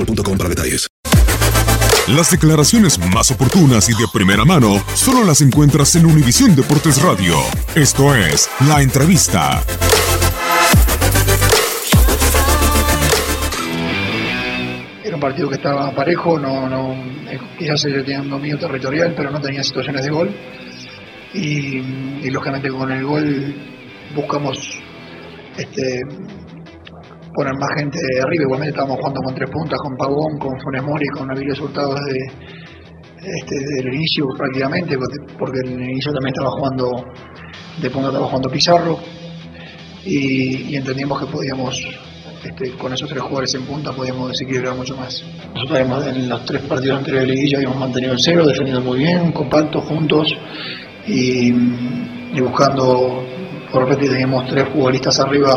boostmobile.com para detalles. Las declaraciones más oportunas y de primera mano solo las encuentras en Univisión Deportes Radio. Esto es La Entrevista. Era un partido que estaba parejo, no, no, eh, quizás ellos tenían dominio territorial, pero no tenía situaciones de gol. Y lógicamente con el gol buscamos este, poner más gente arriba. Igualmente estábamos jugando con tres puntas, con Pavón, con Funes Mori, con Nabil Resultado desde, este, desde inicio prácticamente, porque, en el inicio también estaba jugando, de punta estaba jugando Pizarro. Y, y entendimos que podíamos, este, con esos tres jugadores en punta, podíamos desequilibrar mucho más. Nosotros habíamos, en los tres partidos anteriores de liguilla habíamos mantenido el cero, defendiendo muy bien, compactos, juntos y, buscando, por repente teníamos tres futbolistas arriba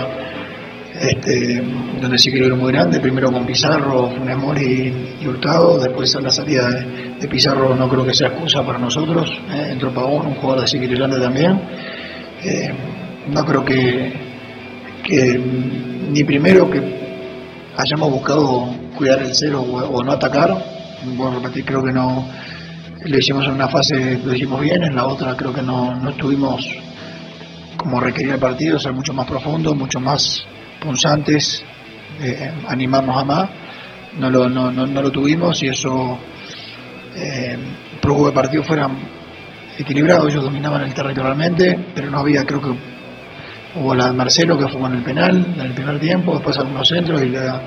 este, donde que era muy grande, primero con Pizarro, Funes y Hurtado, después a la salida de, Pizarro no creo que sea excusa para nosotros, ¿eh? entró Pavón, un jugador desequilibrante también, Eh, no creo que, ni primero que hayamos buscado cuidar el cero o, o no atacar, bueno, repetir, creo que no, lo hicimos en una fase, lo hicimos bien, en la otra creo que no, no estuvimos como requería el partido, ser mucho más profundo, mucho más punzantes, eh, animarnos a más, no lo, no, no, no lo tuvimos y eso eh, provocó que partido fuera equilibrado, ellos dominaban el territorialmente, pero no había, creo que hubo la de Marcelo que fue con el penal en el primer tiempo, después algunos centros y la,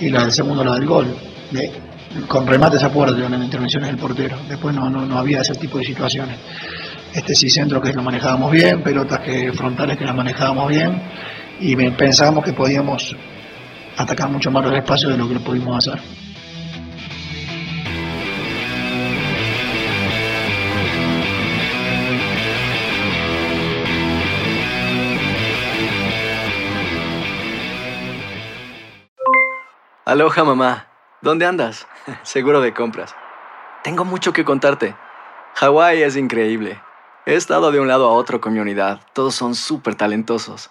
y la del segundo la del gol, con remates a puerta, en intervenciones del portero, después no, no, no había ese tipo de situaciones. Este sí centro que lo manejábamos bien, pelotas que frontales que las manejábamos bien y pensábamos que podíamos atacar mucho más los espacios de lo que lo pudimos hacer. Aloha mamá, ¿dónde andas? Seguro de compras. Tengo mucho que contarte. Hawái es increíble. He estado de un lado a otro con mi unidad. Todos son súper talentosos.